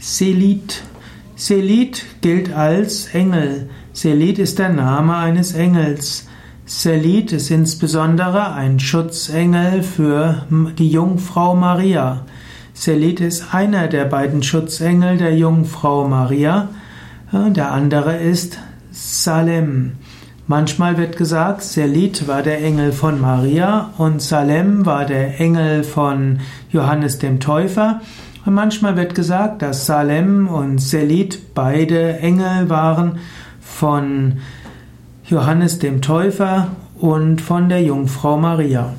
Selit. Selit gilt als Engel. Selit ist der Name eines Engels. Selit ist insbesondere ein Schutzengel für die Jungfrau Maria. Selit ist einer der beiden Schutzengel der Jungfrau Maria. Der andere ist Salem. Manchmal wird gesagt, Selit war der Engel von Maria und Salem war der Engel von Johannes dem Täufer. Und manchmal wird gesagt, dass Salem und Selit beide Engel waren von Johannes dem Täufer und von der Jungfrau Maria.